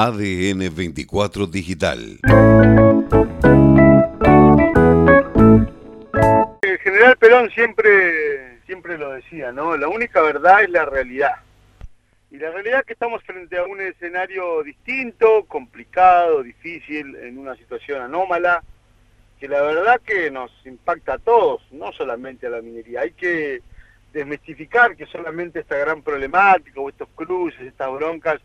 ADN 24 Digital. El general Perón siempre, siempre lo decía, ¿no? La única verdad es la realidad. Y la realidad es que estamos frente a un escenario distinto, complicado, difícil, en una situación anómala, que la verdad que nos impacta a todos, no solamente a la minería. Hay que desmistificar que solamente esta gran problemática o estos cruces, estas broncas,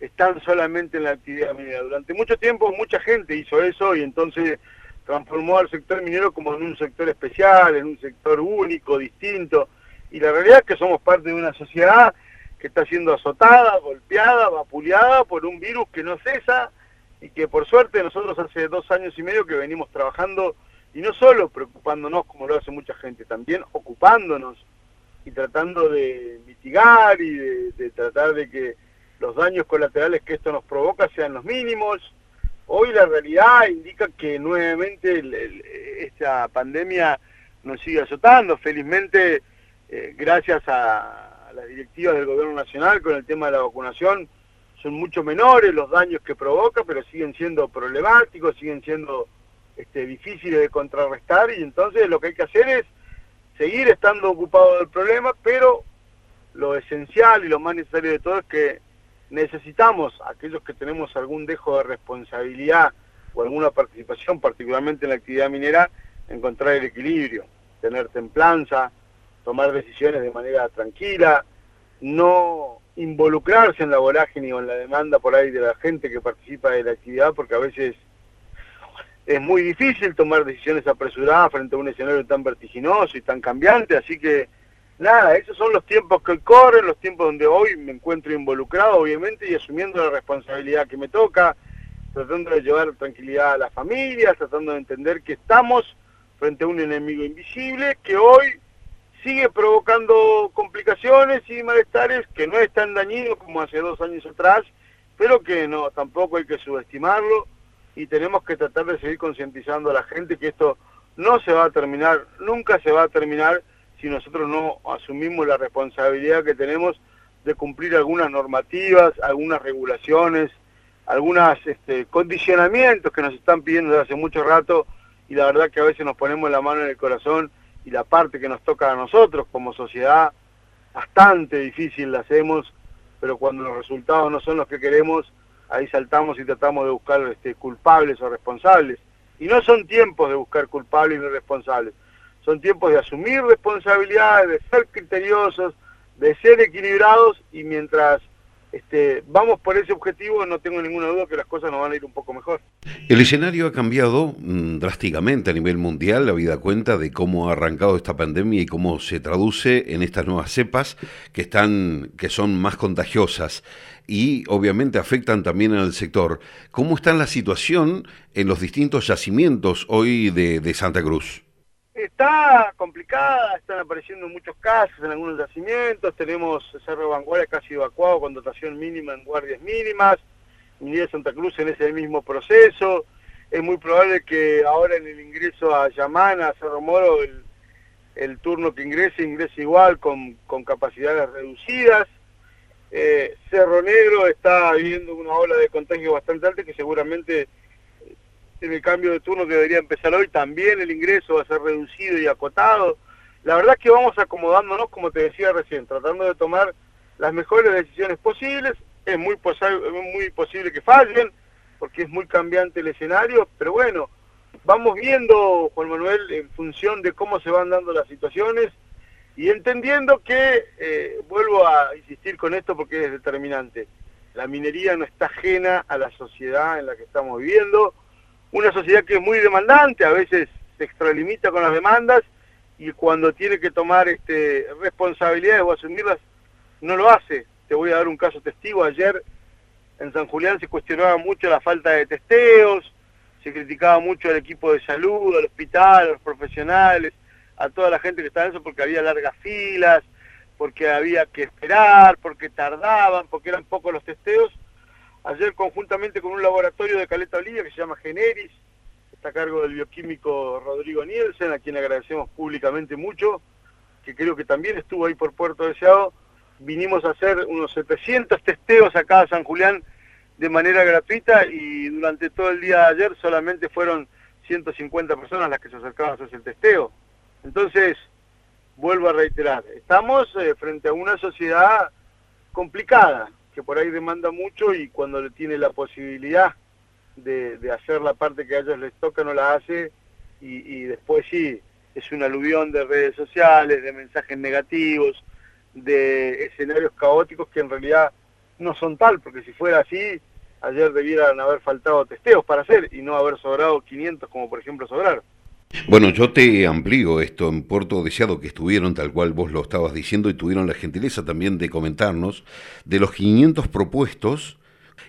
están solamente en la actividad minera. Durante mucho tiempo mucha gente hizo eso y entonces transformó al sector minero como en un sector especial, en un sector único, distinto. Y la realidad es que somos parte de una sociedad que está siendo azotada, golpeada, vapuleada por un virus que no cesa y que por suerte nosotros hace dos años y medio que venimos trabajando y no solo preocupándonos como lo hace mucha gente, también ocupándonos y tratando de mitigar y de tratar de que los daños colaterales que esto nos provoca sean los mínimos. Hoy la realidad indica que nuevamente esta pandemia nos sigue azotando. Felizmente, eh, gracias a, las directivas del gobierno nacional con el tema de la vacunación, son mucho menores los daños que provoca, pero siguen siendo problemáticos, siguen siendo este, difíciles de contrarrestar y entonces lo que hay que hacer es seguir estando ocupado del problema, pero lo esencial y lo más necesario de todo es que necesitamos, aquellos que tenemos algún dejo de responsabilidad o alguna participación, particularmente en la actividad minera, encontrar el equilibrio, tener templanza, tomar decisiones de manera tranquila, no involucrarse en la vorágine o en la demanda por ahí de la gente que participa de la actividad, porque a veces es muy difícil tomar decisiones apresuradas frente a un escenario tan vertiginoso y tan cambiante, así que nada, esos son los tiempos que corren, los tiempos donde hoy me encuentro involucrado, obviamente, y asumiendo la responsabilidad que me toca, tratando de llevar tranquilidad a las familias, tratando de entender que estamos frente a un enemigo invisible que hoy sigue provocando complicaciones y malestares que no es tan dañino como hace dos años atrás, pero que no, tampoco hay que subestimarlo y tenemos que tratar de seguir concientizando a la gente que esto no se va a terminar, nunca se va a terminar si nosotros no asumimos la responsabilidad que tenemos de cumplir algunas normativas, algunas regulaciones, algunos este, condicionamientos que nos están pidiendo desde hace mucho rato y la verdad que a veces nos ponemos la mano en el corazón y la parte que nos toca a nosotros como sociedad, bastante difícil la hacemos, pero cuando los resultados no son los que queremos, ahí saltamos y tratamos de buscar este, culpables o responsables. Y no son tiempos de buscar culpables ni responsables, son tiempos de asumir responsabilidades, de ser criteriosos, de ser equilibrados y mientras este, vamos por ese objetivo no tengo ninguna duda que las cosas nos van a ir un poco mejor. El escenario ha cambiado mm, drásticamente a nivel mundial, la vida cuenta de cómo ha arrancado esta pandemia y cómo se traduce en estas nuevas cepas que están que son más contagiosas y obviamente afectan también al sector. ¿Cómo está la situación en los distintos yacimientos hoy de Santa Cruz? Está complicada, están apareciendo muchos casos en algunos yacimientos, tenemos Cerro Vanguardia casi evacuado con dotación mínima en guardias mínimas, de Santa Cruz en ese mismo proceso, es muy probable que ahora en el ingreso a Yamana, a Cerro Moro, el, turno que ingrese, ingrese igual con, capacidades reducidas. Eh, Cerro Negro está viviendo una ola de contagio bastante alta que seguramente en el cambio de turno que debería empezar hoy, también el ingreso va a ser reducido y acotado. La verdad es que vamos acomodándonos, como te decía recién, tratando de tomar las mejores decisiones posibles. Es muy, muy posible que fallen, porque es muy cambiante el escenario, pero bueno, vamos viendo, Juan Manuel, en función de cómo se van dando las situaciones y entendiendo que, eh, vuelvo a insistir con esto porque es determinante, la minería no está ajena a la sociedad en la que estamos viviendo, una sociedad que es muy demandante, a veces se extralimita con las demandas y cuando tiene que tomar este, responsabilidades o asumirlas, no lo hace. Te voy a dar un caso testigo. Ayer en San Julián se cuestionaba mucho la falta de testeos, se criticaba mucho al equipo de salud, al hospital, a los profesionales, a toda la gente que estaba en eso porque había largas filas, porque había que esperar, porque tardaban, porque eran pocos los testeos Ayer conjuntamente con un laboratorio de Caleta Olivia que se llama Generis, está a cargo del bioquímico Rodrigo Nielsen, a quien agradecemos públicamente mucho, que creo que también estuvo ahí por Puerto Deseado, vinimos a hacer unos 700 testeos acá a San Julián de manera gratuita y durante todo el día de ayer solamente fueron 150 personas las que se acercaban a hacerse el testeo. Entonces, vuelvo a reiterar, estamos eh, frente a una sociedad complicada, que por ahí demanda mucho y cuando le tiene la posibilidad de, hacer la parte que a ellos les toca no la hace y, y después sí, es un aluvión de redes sociales, de mensajes negativos, de escenarios caóticos que en realidad no son tal, porque si fuera así, ayer debieran haber faltado testeos para hacer y no haber sobrado 500 como por ejemplo sobraron. Bueno, yo te amplío esto en Puerto Deseado que estuvieron, tal cual vos lo estabas diciendo, y tuvieron la gentileza también de comentarnos, de los 500 propuestos,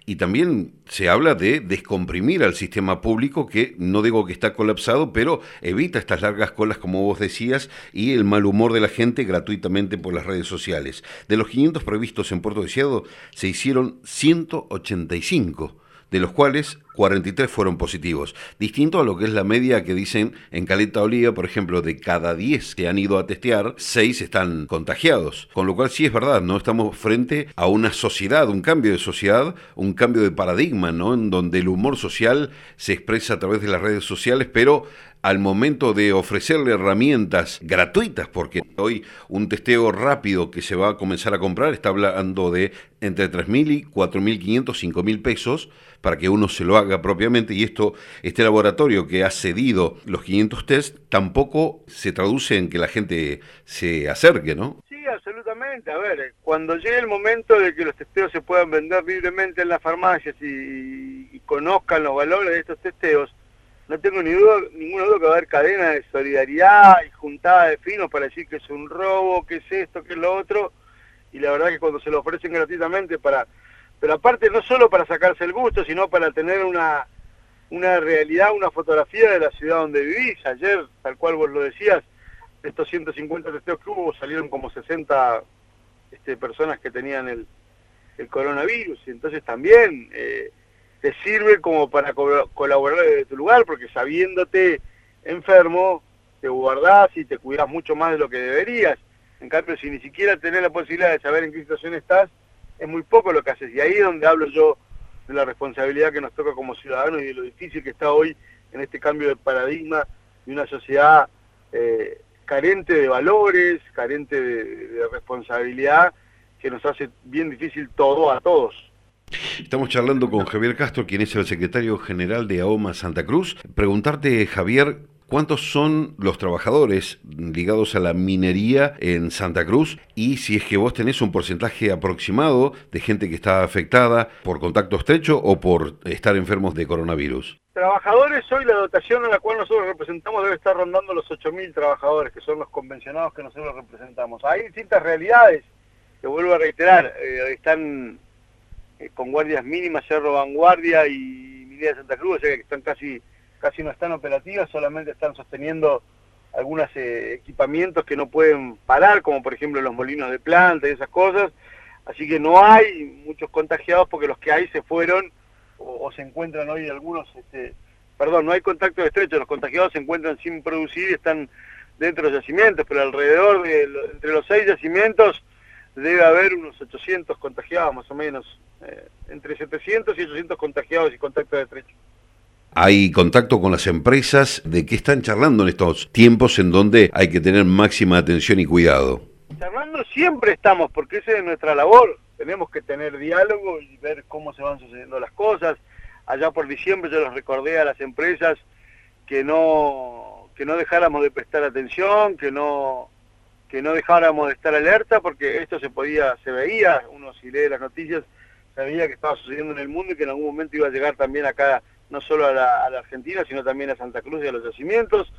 y también se habla de descomprimir al sistema público que no digo que está colapsado, pero evita estas largas colas como vos decías y el mal humor de la gente gratuitamente por las redes sociales. De los 500 previstos en Puerto Deseado se hicieron 185 de los cuales 43 fueron positivos. Distinto a lo que es la media que dicen en Caleta Olía, por ejemplo, de cada 10 que han ido a testear, 6 están contagiados. Con lo cual sí es verdad, ¿no? Estamos frente a una sociedad, un cambio de sociedad, un cambio de paradigma, ¿no? En donde el humor social se expresa a través de las redes sociales, pero al momento de ofrecerle herramientas gratuitas, porque hoy un testeo rápido que se va a comenzar a comprar está hablando de entre 3.000 y 4.500, 5.000 pesos para que uno se lo haga propiamente y esto, este laboratorio que ha cedido los 500 test tampoco se traduce en que la gente se acerque, ¿no? Sí, absolutamente. A ver, cuando llegue el momento de que los testeos se puedan vender libremente en las farmacias y, y conozcan los valores de estos testeos, no tengo ni duda, ninguna duda que va a haber cadena de solidaridad y juntada de finos para decir que es un robo, que es esto, que es lo otro, y la verdad que cuando se lo ofrecen gratuitamente para, pero aparte no solo para sacarse el gusto, sino para tener una, una realidad, una fotografía de la ciudad donde vivís. Ayer, tal cual vos lo decías, estos 150 testeos que hubo salieron como 60 este, personas que tenían el, el coronavirus, y entonces también... Eh, te sirve como para colaborar desde tu lugar, porque sabiéndote enfermo, te guardás y te cuidás mucho más de lo que deberías. En cambio, si ni siquiera tenés la posibilidad de saber en qué situación estás, es muy poco lo que haces. Y ahí es donde hablo yo de la responsabilidad que nos toca como ciudadanos y de lo difícil que está hoy en este cambio de paradigma de una sociedad eh, carente de valores, carente de responsabilidad, que nos hace bien difícil todo a todos. Estamos charlando con Javier Castro, quien es el secretario general de AOMA Santa Cruz. Preguntarte, Javier, ¿Cuántos son los trabajadores ligados a la minería en Santa Cruz? Y si es que vos tenés un porcentaje aproximado de gente que está afectada por contacto estrecho o por estar enfermos de coronavirus. Trabajadores, hoy la dotación a la cual nosotros representamos debe estar rondando los 8.000 trabajadores, que son los convencionados que nosotros representamos. Hay distintas realidades, que vuelvo a reiterar, eh, están eh, con guardias mínimas, Cerro Vanguardia y Minera de Santa Cruz, o sea que están casi, casi no están operativas, solamente están sosteniendo algunos eh, equipamientos que no pueden parar, como por ejemplo los molinos de planta y esas cosas, así que no hay muchos contagiados porque los que hay se fueron o, se encuentran hoy algunos, este, perdón, no hay contacto estrecho, los contagiados se encuentran sin producir y están dentro de los yacimientos, pero alrededor de entre los seis yacimientos debe haber unos 800 contagiados más o menos, eh, entre 700 y 800 contagiados y contactos estrecho. ¿Hay contacto con las empresas? ¿De qué están charlando en estos tiempos en donde hay que tener máxima atención y cuidado? Charlando siempre estamos, porque esa es nuestra labor. Tenemos que tener diálogo y ver cómo se van sucediendo las cosas. Allá por diciembre yo les recordé a las empresas que no, que no dejáramos de prestar atención, que no, que no dejáramos de estar alerta, porque esto se podía, se veía, uno si lee las noticias, sabía que estaba sucediendo en el mundo y que en algún momento iba a llegar también acá, no solo a la, Argentina, sino también a Santa Cruz y a los yacimientos.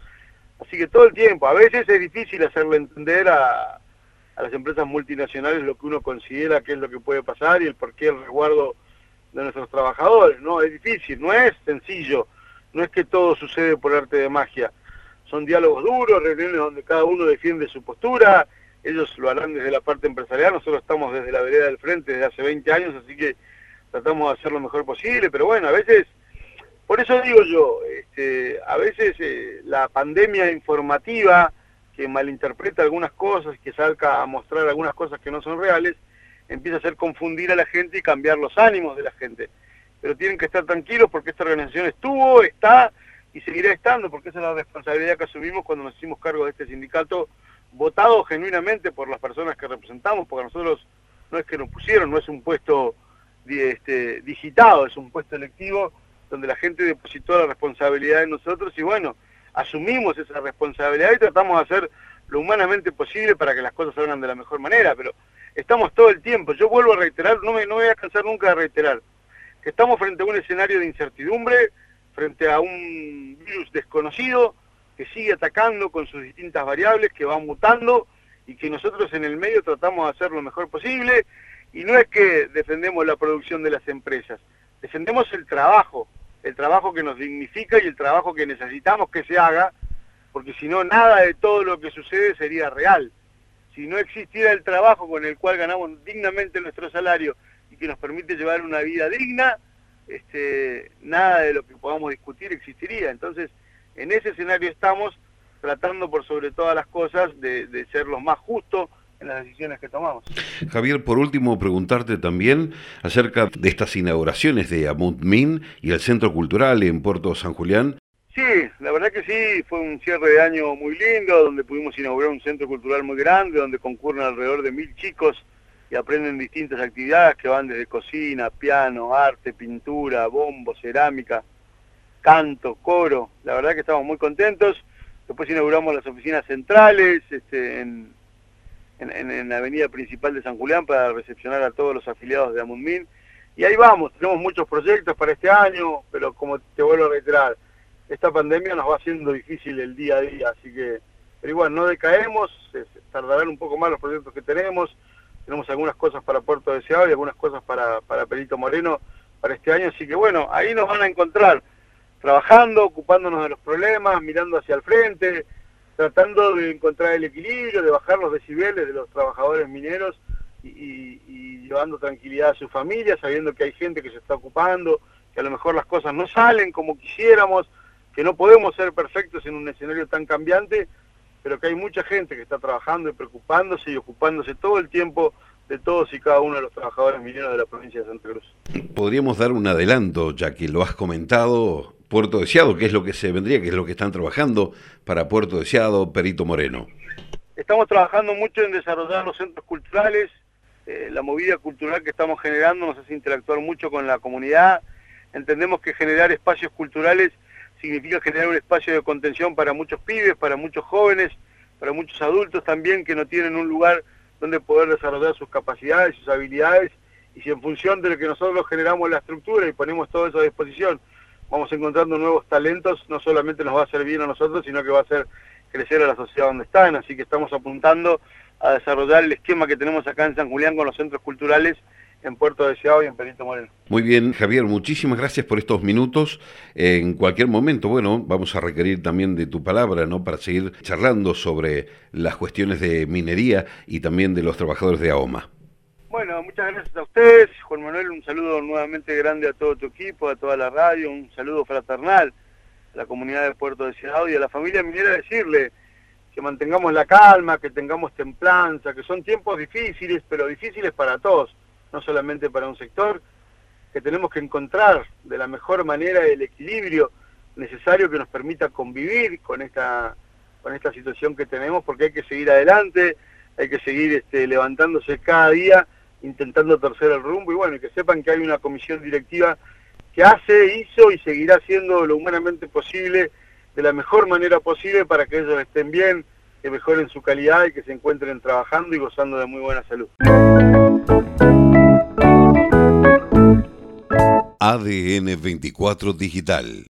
Así que todo el tiempo, a veces es difícil hacerle entender a, a las empresas multinacionales lo que uno considera que es lo que puede pasar y el por qué el resguardo de nuestros trabajadores, ¿no? Es difícil, no es sencillo, no es que todo sucede por arte de magia. Son diálogos duros, reuniones donde cada uno defiende su postura, ellos lo harán desde la parte empresarial, nosotros estamos desde la vereda del frente desde hace 20 años, así que tratamos de hacer lo mejor posible, pero bueno, a veces, por eso digo yo, este, a veces eh, la pandemia informativa que malinterpreta algunas cosas, que salga a mostrar algunas cosas que no son reales, empieza a hacer confundir a la gente y cambiar los ánimos de la gente. pero tienen que estar tranquilos porque esta organización estuvo, está y seguirá estando, porque esa es la responsabilidad que asumimos cuando nos hicimos cargo de este sindicato, votado genuinamente por las personas que representamos, porque nosotros no es que nos pusieron, no es un puesto este, digitado, es un puesto electivo donde la gente depositó la responsabilidad en nosotros y bueno, asumimos esa responsabilidad y tratamos de hacer lo humanamente posible para que las cosas salgan de la mejor manera, pero estamos todo el tiempo, yo vuelvo a reiterar, no me, no voy a cansar nunca de reiterar, que estamos frente a un escenario de incertidumbre, frente a un virus desconocido que sigue atacando con sus distintas variables, que van mutando y que nosotros en el medio tratamos de hacer lo mejor posible. Y no es que defendemos la producción de las empresas, defendemos el trabajo, el trabajo que nos dignifica y el trabajo que necesitamos que se haga, porque si no, nada de todo lo que sucede sería real. Si no existiera el trabajo con el cual ganamos dignamente nuestro salario y que nos permite llevar una vida digna, este, nada de lo que podamos discutir existiría. Entonces, en ese escenario estamos tratando por sobre todas las cosas de, de ser los más justos, en las decisiones que tomamos. Javier, por último, preguntarte también acerca de estas inauguraciones de Amut Min y el Centro Cultural en Puerto San Julián. Sí, la verdad que sí, fue un cierre de año muy lindo, donde pudimos inaugurar un centro cultural muy grande, donde concurren alrededor de mil chicos y aprenden distintas actividades que van desde cocina, piano, arte, pintura, bombo, cerámica, canto, coro. La verdad que estamos muy contentos. Después inauguramos las oficinas centrales este, en, en, la avenida principal de San Julián para recepcionar a todos los afiliados de Amundmin. Y ahí vamos, tenemos muchos proyectos para este año, pero como te vuelvo a reiterar, esta pandemia nos va haciendo difícil el día a día, así que, pero igual, no decaemos, tardarán un poco más los proyectos que tenemos, tenemos algunas cosas para Puerto Deseado y algunas cosas para, para Perito Moreno para este año, así que bueno, ahí nos van a encontrar, trabajando, ocupándonos de los problemas, mirando hacia el frente, tratando de encontrar el equilibrio, de bajar los decibeles de los trabajadores mineros y, llevando tranquilidad a su familia, sabiendo que hay gente que se está ocupando, que a lo mejor las cosas no salen como quisiéramos, que no podemos ser perfectos en un escenario tan cambiante, pero que hay mucha gente que está trabajando y preocupándose y ocupándose todo el tiempo de todos y cada uno de los trabajadores mineros de la provincia de Santa Cruz. Podríamos dar un adelanto, ya que lo has comentado, Puerto Deseado, ¿qué es lo que se vendría, qué es lo que están trabajando para Puerto Deseado, Perito Moreno. Estamos trabajando mucho en desarrollar los centros culturales, eh, la movida cultural que estamos generando nos hace interactuar mucho con la comunidad, entendemos que generar espacios culturales significa generar un espacio de contención para muchos pibes, para muchos jóvenes, para muchos adultos también que no tienen un lugar donde poder desarrollar sus capacidades, sus habilidades, y si en función de lo que nosotros generamos la estructura y ponemos todo eso a disposición, vamos encontrando nuevos talentos, no solamente nos va a bien a nosotros, sino que va a hacer crecer a la sociedad donde están, así que estamos apuntando a desarrollar el esquema que tenemos acá en San Julián con los centros culturales en Puerto Deseado y en Perito Moreno. Muy bien, Javier, muchísimas gracias por estos minutos. En cualquier momento, bueno, vamos a requerir también de tu palabra, ¿no? Para seguir charlando sobre las cuestiones de minería y también de los trabajadores de AOMA. Bueno, muchas gracias a ustedes, Juan Manuel, un saludo nuevamente grande a todo tu equipo, a toda la radio, un saludo fraternal a la comunidad de Puerto Deseado y a la familia minera decirle que mantengamos la calma, que tengamos templanza, que son tiempos difíciles, pero difíciles para todos, no solamente para un sector, que tenemos que encontrar de la mejor manera el equilibrio necesario que nos permita convivir con esta, con esta situación que tenemos, porque hay que seguir adelante, hay que seguir este, levantándose cada día intentando torcer el rumbo y bueno, que sepan que hay una comisión directiva que hace, hizo y seguirá haciendo lo humanamente posible, de la mejor manera posible para que ellos estén bien, que mejoren su calidad y que se encuentren trabajando y gozando de muy buena salud. ADN 24 Digital